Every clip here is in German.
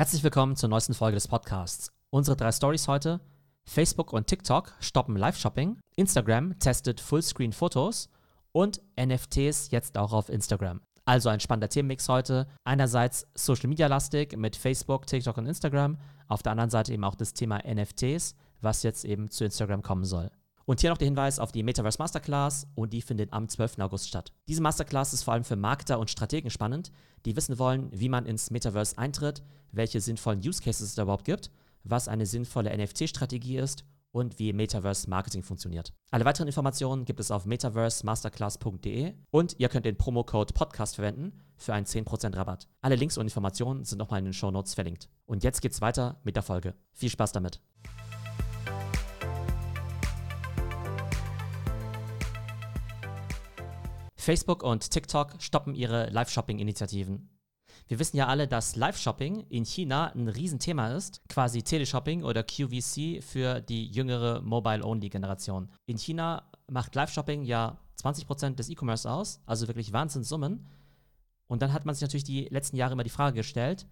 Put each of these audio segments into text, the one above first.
Herzlich willkommen zur neuesten Folge des Podcasts. Unsere drei Stories heute: Facebook und TikTok stoppen Live-Shopping, Instagram testet Fullscreen-Fotos und NFTs jetzt auch auf Instagram. Also ein spannender Themenmix heute. Einerseits Social Media lastig mit Facebook, TikTok und Instagram. Auf der anderen Seite eben auch das Thema NFTs, was jetzt eben zu Instagram kommen soll. Und hier noch der Hinweis auf die Metaverse Masterclass und die findet am 12. August statt. Diese Masterclass ist vor allem für Marketer und Strategen spannend, die wissen wollen, wie man ins Metaverse eintritt, welche sinnvollen Use Cases es da überhaupt gibt, was eine sinnvolle NFT-Strategie ist und wie Metaverse Marketing funktioniert. Alle weiteren Informationen gibt es auf metaversemasterclass.de und ihr könnt den Promocode Podcast verwenden für einen 10% Rabatt. Alle Links und Informationen sind nochmal in den Show Notes verlinkt. Und jetzt geht's weiter mit der Folge. Viel Spaß damit. Facebook und TikTok stoppen ihre Live-Shopping-Initiativen. Wir wissen ja alle, dass Live-Shopping in China ein Riesenthema ist, quasi Teleshopping oder QVC für die jüngere Mobile-Only-Generation. In China macht Live-Shopping ja 20% des E-Commerce aus, also wirklich Wahnsinnssummen. Und dann hat man sich natürlich die letzten Jahre immer die Frage gestellt,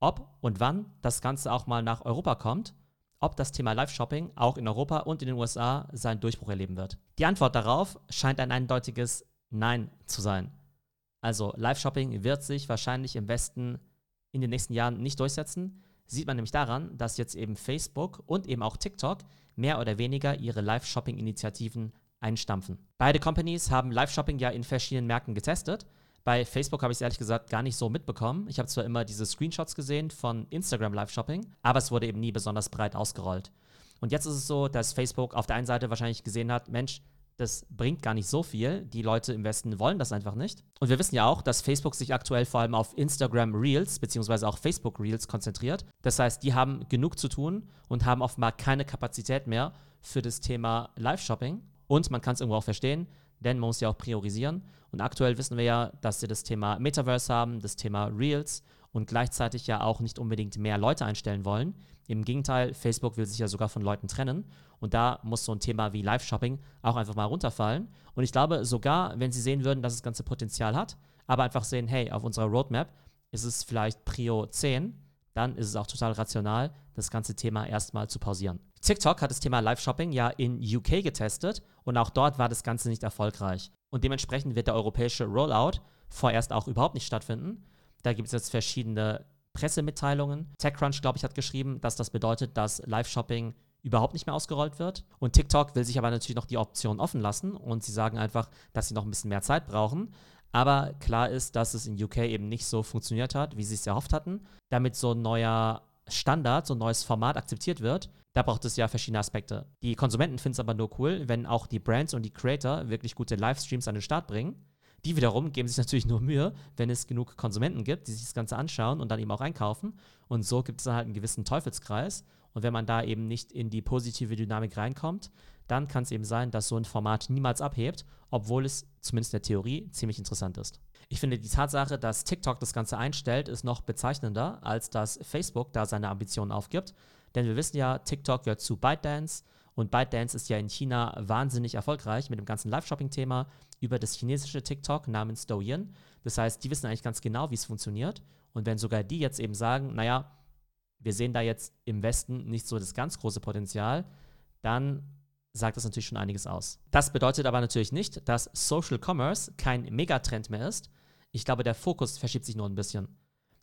ob und wann das Ganze auch mal nach Europa kommt, ob das Thema Live-Shopping auch in Europa und in den USA seinen Durchbruch erleben wird. Die Antwort darauf scheint ein eindeutiges Nein zu sein. Also Live-Shopping wird sich wahrscheinlich im Westen in den nächsten Jahren nicht durchsetzen. Sieht man nämlich daran, dass jetzt eben Facebook und eben auch TikTok mehr oder weniger ihre Live-Shopping-Initiativen einstampfen. Beide Companies haben Live-Shopping ja in verschiedenen Märkten getestet. Bei Facebook habe ich es ehrlich gesagt gar nicht so mitbekommen. Ich habe zwar immer diese Screenshots gesehen von Instagram Live-Shopping, aber es wurde eben nie besonders breit ausgerollt. Und jetzt ist es so, dass Facebook auf der einen Seite wahrscheinlich gesehen hat, Mensch, das bringt gar nicht so viel. Die Leute im Westen wollen das einfach nicht. Und wir wissen ja auch, dass Facebook sich aktuell vor allem auf Instagram Reels beziehungsweise auch Facebook Reels konzentriert. Das heißt, die haben genug zu tun und haben offenbar keine Kapazität mehr für das Thema Live-Shopping. Und man kann es irgendwo auch verstehen, denn man muss ja auch priorisieren. Und aktuell wissen wir ja, dass sie das Thema Metaverse haben, das Thema Reels und gleichzeitig ja auch nicht unbedingt mehr Leute einstellen wollen. Im Gegenteil, Facebook will sich ja sogar von Leuten trennen. Und da muss so ein Thema wie Live-Shopping auch einfach mal runterfallen. Und ich glaube, sogar wenn sie sehen würden, dass das ganze Potenzial hat, aber einfach sehen, hey, auf unserer Roadmap ist es vielleicht Prio 10, dann ist es auch total rational, das ganze Thema erstmal zu pausieren. TikTok hat das Thema Live-Shopping ja in UK getestet und auch dort war das Ganze nicht erfolgreich. Und dementsprechend wird der europäische Rollout vorerst auch überhaupt nicht stattfinden. Da gibt es jetzt verschiedene Pressemitteilungen. TechCrunch, glaube ich, hat geschrieben, dass das bedeutet, dass Live-Shopping überhaupt nicht mehr ausgerollt wird. Und TikTok will sich aber natürlich noch die Option offen lassen und sie sagen einfach, dass sie noch ein bisschen mehr Zeit brauchen. Aber klar ist, dass es in UK eben nicht so funktioniert hat, wie sie es erhofft hatten. Damit so ein neuer Standard, so ein neues Format akzeptiert wird, da braucht es ja verschiedene Aspekte. Die Konsumenten finden es aber nur cool, wenn auch die Brands und die Creator wirklich gute Livestreams an den Start bringen. Die wiederum geben sich natürlich nur Mühe, wenn es genug Konsumenten gibt, die sich das Ganze anschauen und dann eben auch einkaufen. Und so gibt es dann halt einen gewissen Teufelskreis. Und wenn man da eben nicht in die positive Dynamik reinkommt, dann kann es eben sein, dass so ein Format niemals abhebt, obwohl es zumindest in der Theorie ziemlich interessant ist. Ich finde die Tatsache, dass TikTok das Ganze einstellt, ist noch bezeichnender, als dass Facebook da seine Ambitionen aufgibt. Denn wir wissen ja, TikTok gehört zu ByteDance und ByteDance ist ja in China wahnsinnig erfolgreich mit dem ganzen Live-Shopping-Thema über das chinesische TikTok namens Douyin. Das heißt, die wissen eigentlich ganz genau, wie es funktioniert. Und wenn sogar die jetzt eben sagen, naja, wir sehen da jetzt im Westen nicht so das ganz große Potenzial, dann sagt das natürlich schon einiges aus. Das bedeutet aber natürlich nicht, dass Social Commerce kein Megatrend mehr ist. Ich glaube, der Fokus verschiebt sich nur ein bisschen.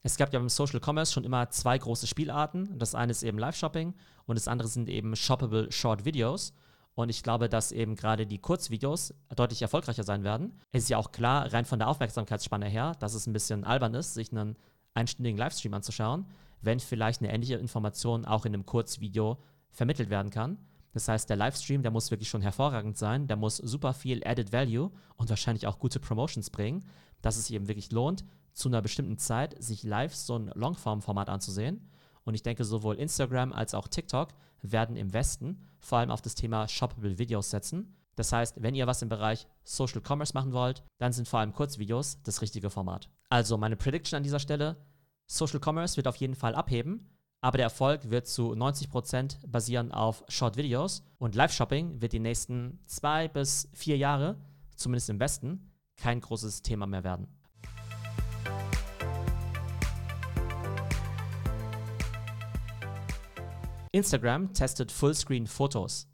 Es gab ja beim Social Commerce schon immer zwei große Spielarten. Das eine ist eben Live-Shopping und das andere sind eben shoppable Short Videos. Und ich glaube, dass eben gerade die Kurzvideos deutlich erfolgreicher sein werden. Es ist ja auch klar, rein von der Aufmerksamkeitsspanne her, dass es ein bisschen albern ist, sich einen einstündigen Livestream anzuschauen, wenn vielleicht eine ähnliche Information auch in einem Kurzvideo vermittelt werden kann. Das heißt, der Livestream, der muss wirklich schon hervorragend sein, der muss super viel Added Value und wahrscheinlich auch gute Promotions bringen, dass es sich eben wirklich lohnt, zu einer bestimmten Zeit sich live so ein Longform-Format anzusehen. Und ich denke, sowohl Instagram als auch TikTok werden im Westen vor allem auf das Thema Shoppable Videos setzen. Das heißt, wenn ihr was im Bereich Social Commerce machen wollt, dann sind vor allem Kurzvideos das richtige Format. Also meine Prediction an dieser Stelle, Social Commerce wird auf jeden Fall abheben, aber der Erfolg wird zu 90% basieren auf Short Videos und Live-Shopping wird die nächsten zwei bis vier Jahre, zumindest im Westen, kein großes Thema mehr werden. Instagram testet Fullscreen-Fotos.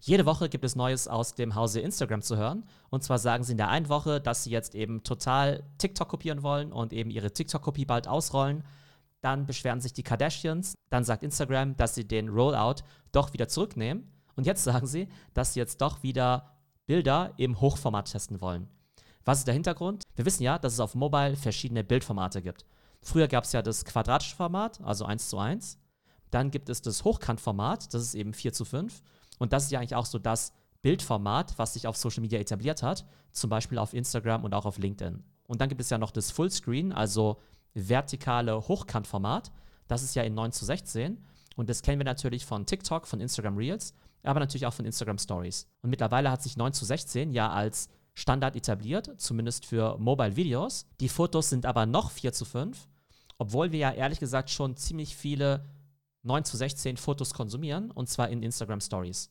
Jede Woche gibt es Neues aus dem Hause Instagram zu hören. Und zwar sagen sie in der einen Woche, dass sie jetzt eben total TikTok kopieren wollen und eben ihre TikTok-Kopie bald ausrollen. Dann beschweren sich die Kardashians. Dann sagt Instagram, dass sie den Rollout doch wieder zurücknehmen. Und jetzt sagen sie, dass sie jetzt doch wieder Bilder im Hochformat testen wollen. Was ist der Hintergrund? Wir wissen ja, dass es auf Mobile verschiedene Bildformate gibt. Früher gab es ja das quadratische Format, also 1 zu 1. Dann gibt es das Hochkantformat, das ist eben 4 zu 5. Und das ist ja eigentlich auch so das Bildformat, was sich auf Social Media etabliert hat, zum Beispiel auf Instagram und auch auf LinkedIn. Und dann gibt es ja noch das Fullscreen, also vertikale Hochkantformat. Das ist ja in 9 zu 16. Und das kennen wir natürlich von TikTok, von Instagram Reels, aber natürlich auch von Instagram Stories. Und mittlerweile hat sich 9 zu 16 ja als Standard etabliert, zumindest für Mobile Videos. Die Fotos sind aber noch 4 zu 5, obwohl wir ja ehrlich gesagt schon ziemlich viele 9 zu 16 Fotos konsumieren, und zwar in Instagram Stories.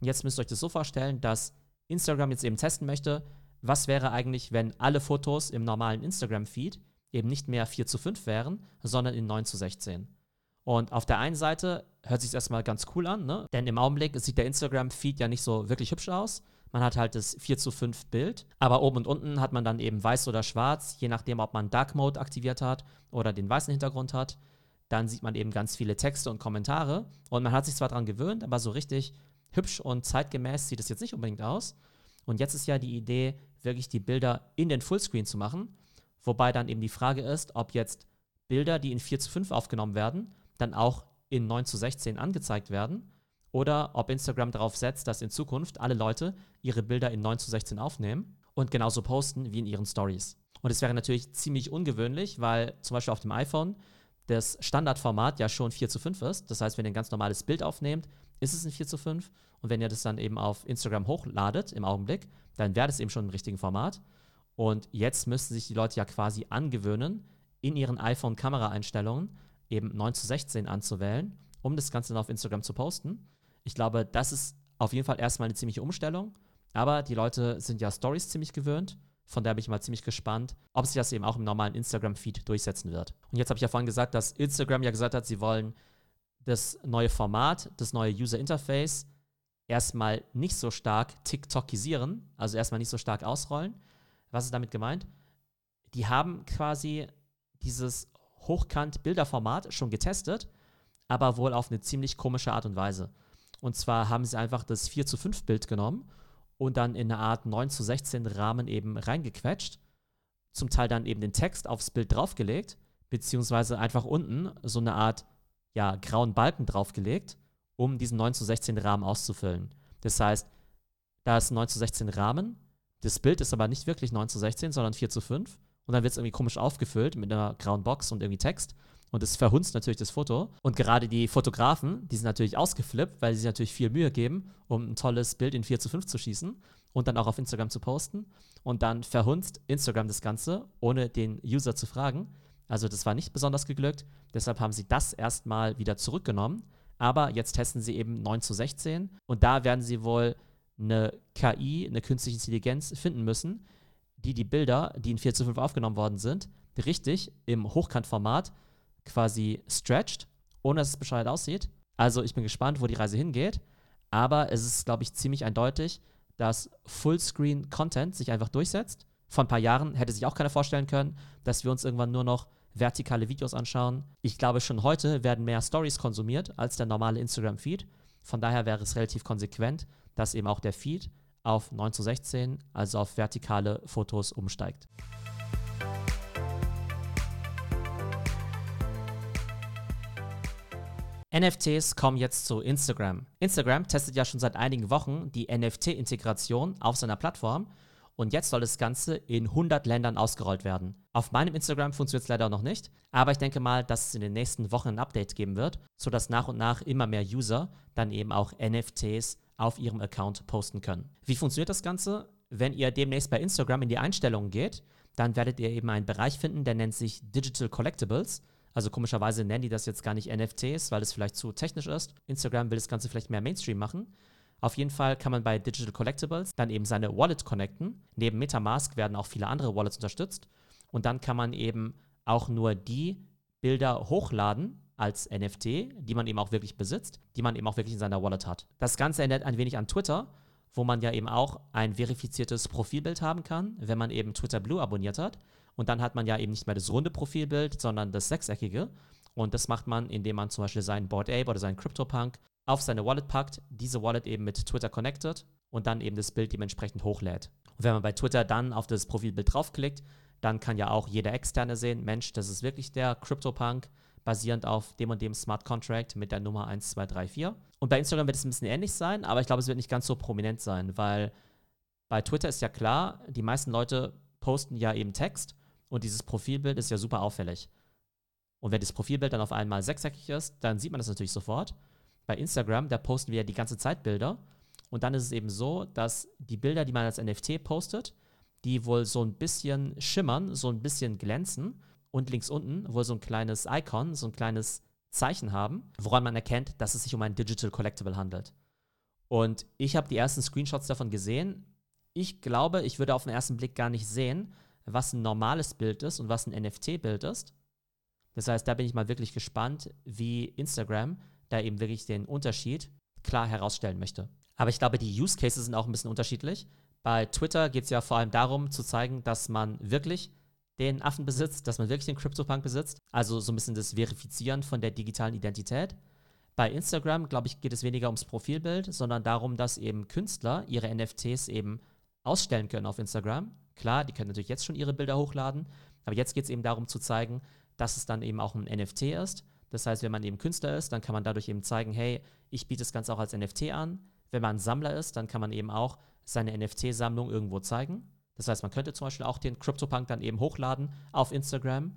Und jetzt müsst ihr euch das so vorstellen, dass Instagram jetzt eben testen möchte, was wäre eigentlich, wenn alle Fotos im normalen Instagram-Feed eben nicht mehr 4 zu 5 wären, sondern in 9 zu 16. Und auf der einen Seite hört sich erstmal ganz cool an, ne? denn im Augenblick sieht der Instagram-Feed ja nicht so wirklich hübsch aus. Man hat halt das 4 zu 5 Bild, aber oben und unten hat man dann eben weiß oder schwarz, je nachdem, ob man Dark Mode aktiviert hat oder den weißen Hintergrund hat dann sieht man eben ganz viele Texte und Kommentare. Und man hat sich zwar daran gewöhnt, aber so richtig hübsch und zeitgemäß sieht es jetzt nicht unbedingt aus. Und jetzt ist ja die Idee, wirklich die Bilder in den Fullscreen zu machen. Wobei dann eben die Frage ist, ob jetzt Bilder, die in 4 zu 5 aufgenommen werden, dann auch in 9 zu 16 angezeigt werden. Oder ob Instagram darauf setzt, dass in Zukunft alle Leute ihre Bilder in 9 zu 16 aufnehmen und genauso posten wie in ihren Stories. Und es wäre natürlich ziemlich ungewöhnlich, weil zum Beispiel auf dem iPhone das Standardformat ja schon 4 zu 5 ist. Das heißt, wenn ihr ein ganz normales Bild aufnehmt, ist es ein 4 zu 5. Und wenn ihr das dann eben auf Instagram hochladet im Augenblick, dann wäre das eben schon im richtigen Format. Und jetzt müssten sich die Leute ja quasi angewöhnen, in ihren iPhone-Kameraeinstellungen eben 9 zu 16 anzuwählen, um das Ganze dann auf Instagram zu posten. Ich glaube, das ist auf jeden Fall erstmal eine ziemliche Umstellung. Aber die Leute sind ja Stories ziemlich gewöhnt von der bin ich mal ziemlich gespannt, ob sich das eben auch im normalen Instagram-Feed durchsetzen wird. Und jetzt habe ich ja vorhin gesagt, dass Instagram ja gesagt hat, sie wollen das neue Format, das neue User Interface erstmal nicht so stark TikTokisieren, also erstmal nicht so stark ausrollen. Was ist damit gemeint? Die haben quasi dieses Hochkant-Bilderformat schon getestet, aber wohl auf eine ziemlich komische Art und Weise. Und zwar haben sie einfach das 4 zu 5 Bild genommen und dann in eine Art 9 zu 16 Rahmen eben reingequetscht. Zum Teil dann eben den Text aufs Bild draufgelegt, beziehungsweise einfach unten so eine Art ja, grauen Balken draufgelegt, um diesen 9 zu 16 Rahmen auszufüllen. Das heißt, da ist ein 9 zu 16 Rahmen, das Bild ist aber nicht wirklich 9 zu 16, sondern 4 zu 5 und dann wird es irgendwie komisch aufgefüllt mit einer grauen Box und irgendwie Text und es verhunzt natürlich das Foto. Und gerade die Fotografen, die sind natürlich ausgeflippt, weil sie sich natürlich viel Mühe geben, um ein tolles Bild in 4 zu 5 zu schießen und dann auch auf Instagram zu posten. Und dann verhunzt Instagram das Ganze, ohne den User zu fragen. Also das war nicht besonders geglückt. Deshalb haben sie das erstmal wieder zurückgenommen. Aber jetzt testen sie eben 9 zu 16 und da werden sie wohl eine KI, eine künstliche Intelligenz finden müssen, die die Bilder, die in 4 zu 5 aufgenommen worden sind, richtig im Hochkantformat quasi stretched, ohne dass es bescheuert aussieht. Also ich bin gespannt, wo die Reise hingeht. Aber es ist, glaube ich, ziemlich eindeutig, dass Fullscreen-Content sich einfach durchsetzt. Vor ein paar Jahren hätte sich auch keiner vorstellen können, dass wir uns irgendwann nur noch vertikale Videos anschauen. Ich glaube, schon heute werden mehr Stories konsumiert als der normale Instagram-Feed. Von daher wäre es relativ konsequent, dass eben auch der Feed auf 9 zu 16, also auf vertikale Fotos umsteigt. NFTs kommen jetzt zu Instagram. Instagram testet ja schon seit einigen Wochen die NFT-Integration auf seiner Plattform und jetzt soll das Ganze in 100 Ländern ausgerollt werden. Auf meinem Instagram funktioniert es leider noch nicht, aber ich denke mal, dass es in den nächsten Wochen ein Update geben wird, sodass nach und nach immer mehr User dann eben auch NFTs auf ihrem Account posten können. Wie funktioniert das Ganze? Wenn ihr demnächst bei Instagram in die Einstellungen geht, dann werdet ihr eben einen Bereich finden, der nennt sich Digital Collectibles. Also komischerweise nennen die das jetzt gar nicht NFTs, weil es vielleicht zu technisch ist. Instagram will das Ganze vielleicht mehr Mainstream machen. Auf jeden Fall kann man bei Digital Collectibles dann eben seine Wallet connecten. Neben Metamask werden auch viele andere Wallets unterstützt. Und dann kann man eben auch nur die Bilder hochladen, als NFT, die man eben auch wirklich besitzt, die man eben auch wirklich in seiner Wallet hat. Das Ganze erinnert ein wenig an Twitter, wo man ja eben auch ein verifiziertes Profilbild haben kann, wenn man eben Twitter Blue abonniert hat. Und dann hat man ja eben nicht mehr das runde Profilbild, sondern das sechseckige. Und das macht man, indem man zum Beispiel seinen Board Ape oder seinen CryptoPunk auf seine Wallet packt, diese Wallet eben mit Twitter connected und dann eben das Bild dementsprechend hochlädt. Und wenn man bei Twitter dann auf das Profilbild draufklickt, dann kann ja auch jeder Externe sehen, Mensch, das ist wirklich der CryptoPunk, basierend auf dem und dem Smart Contract mit der Nummer 1234. Und bei Instagram wird es ein bisschen ähnlich sein, aber ich glaube, es wird nicht ganz so prominent sein, weil bei Twitter ist ja klar, die meisten Leute posten ja eben Text und dieses Profilbild ist ja super auffällig. Und wenn das Profilbild dann auf einmal sechseckig ist, dann sieht man das natürlich sofort. Bei Instagram, da posten wir ja die ganze Zeit Bilder. Und dann ist es eben so, dass die Bilder, die man als NFT postet, die wohl so ein bisschen schimmern, so ein bisschen glänzen und links unten wohl so ein kleines Icon, so ein kleines Zeichen haben, woran man erkennt, dass es sich um ein Digital Collectible handelt. Und ich habe die ersten Screenshots davon gesehen. Ich glaube, ich würde auf den ersten Blick gar nicht sehen, was ein normales Bild ist und was ein NFT-Bild ist. Das heißt, da bin ich mal wirklich gespannt, wie Instagram da eben wirklich den Unterschied klar herausstellen möchte. Aber ich glaube, die Use Cases sind auch ein bisschen unterschiedlich. Bei Twitter geht es ja vor allem darum, zu zeigen, dass man wirklich den Affen besitzt, dass man wirklich den CryptoPunk besitzt. Also so ein bisschen das Verifizieren von der digitalen Identität. Bei Instagram, glaube ich, geht es weniger ums Profilbild, sondern darum, dass eben Künstler ihre NFTs eben ausstellen können auf Instagram. Klar, die können natürlich jetzt schon ihre Bilder hochladen, aber jetzt geht es eben darum zu zeigen, dass es dann eben auch ein NFT ist. Das heißt, wenn man eben Künstler ist, dann kann man dadurch eben zeigen, hey, ich biete das Ganze auch als NFT an. Wenn man Sammler ist, dann kann man eben auch seine NFT-Sammlung irgendwo zeigen. Das heißt, man könnte zum Beispiel auch den CryptoPunk dann eben hochladen auf Instagram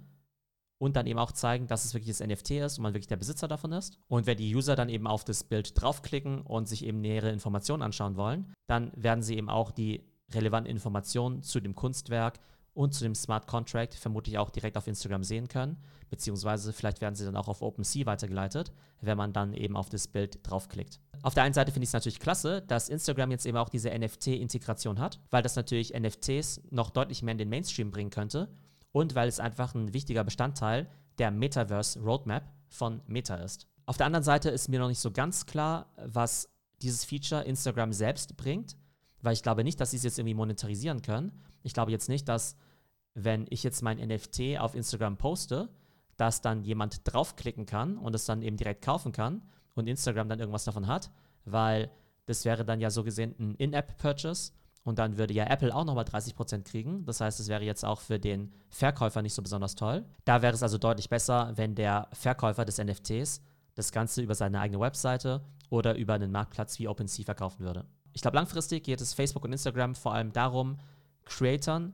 und dann eben auch zeigen, dass es wirklich das NFT ist und man wirklich der Besitzer davon ist. Und wenn die User dann eben auf das Bild draufklicken und sich eben nähere Informationen anschauen wollen, dann werden sie eben auch die relevanten Informationen zu dem Kunstwerk und zu dem Smart Contract vermutlich auch direkt auf Instagram sehen können, beziehungsweise vielleicht werden sie dann auch auf OpenSea weitergeleitet, wenn man dann eben auf das Bild draufklickt. Auf der einen Seite finde ich es natürlich klasse, dass Instagram jetzt eben auch diese NFT-Integration hat, weil das natürlich NFTs noch deutlich mehr in den Mainstream bringen könnte und weil es einfach ein wichtiger Bestandteil der Metaverse Roadmap von Meta ist. Auf der anderen Seite ist mir noch nicht so ganz klar, was dieses Feature Instagram selbst bringt, weil ich glaube nicht, dass sie es jetzt irgendwie monetarisieren können. Ich glaube jetzt nicht, dass wenn ich jetzt mein NFT auf Instagram poste, dass dann jemand draufklicken kann und es dann eben direkt kaufen kann und Instagram dann irgendwas davon hat, weil das wäre dann ja so gesehen ein In-App-Purchase und dann würde ja Apple auch nochmal 30% kriegen. Das heißt, es wäre jetzt auch für den Verkäufer nicht so besonders toll. Da wäre es also deutlich besser, wenn der Verkäufer des NFTs das Ganze über seine eigene Webseite oder über einen Marktplatz wie OpenSea verkaufen würde. Ich glaube, langfristig geht es Facebook und Instagram vor allem darum, Creatern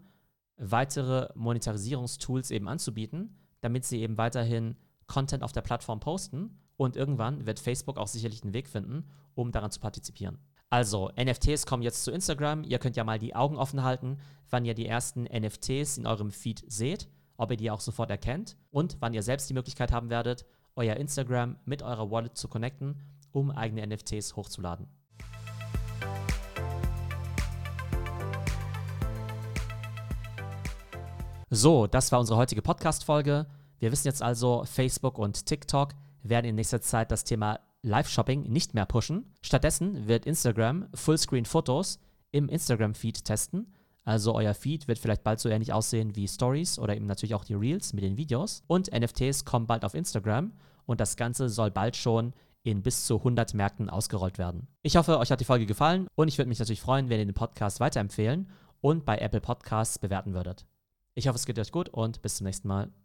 weitere Monetarisierungstools eben anzubieten, damit sie eben weiterhin Content auf der Plattform posten und irgendwann wird Facebook auch sicherlich einen Weg finden, um daran zu partizipieren. Also, NFTs kommen jetzt zu Instagram. Ihr könnt ja mal die Augen offen halten, wann ihr die ersten NFTs in eurem Feed seht, ob ihr die auch sofort erkennt und wann ihr selbst die Möglichkeit haben werdet, euer Instagram mit eurer Wallet zu connecten, um eigene NFTs hochzuladen. So, das war unsere heutige Podcast-Folge. Wir wissen jetzt also, Facebook und TikTok werden in nächster Zeit das Thema Live-Shopping nicht mehr pushen. Stattdessen wird Instagram Fullscreen-Fotos im Instagram-Feed testen. Also euer Feed wird vielleicht bald so ähnlich aussehen wie Stories oder eben natürlich auch die Reels mit den Videos. Und NFTs kommen bald auf Instagram und das Ganze soll bald schon in bis zu 100 Märkten ausgerollt werden. Ich hoffe, euch hat die Folge gefallen und ich würde mich natürlich freuen, wenn ihr den Podcast weiterempfehlen und bei Apple Podcasts bewerten würdet. Ich hoffe, es geht euch gut und bis zum nächsten Mal.